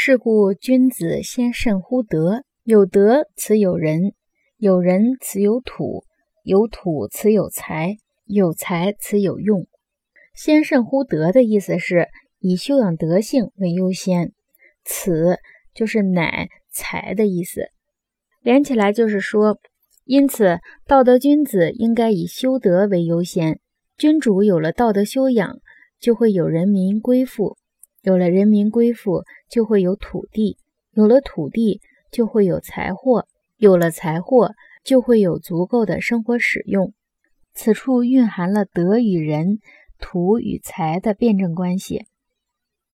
是故君子先慎乎德。有德，此有人；有人，此有土；有土，此有财；有财，此有用。先慎乎德的意思是以修养德性为优先，此就是乃才的意思。连起来就是说，因此道德君子应该以修德为优先。君主有了道德修养，就会有人民归附；有了人民归附，就会有土地；有了土地。就会有财货，有了财货，就会有足够的生活使用。此处蕴含了德与人、土与财的辩证关系。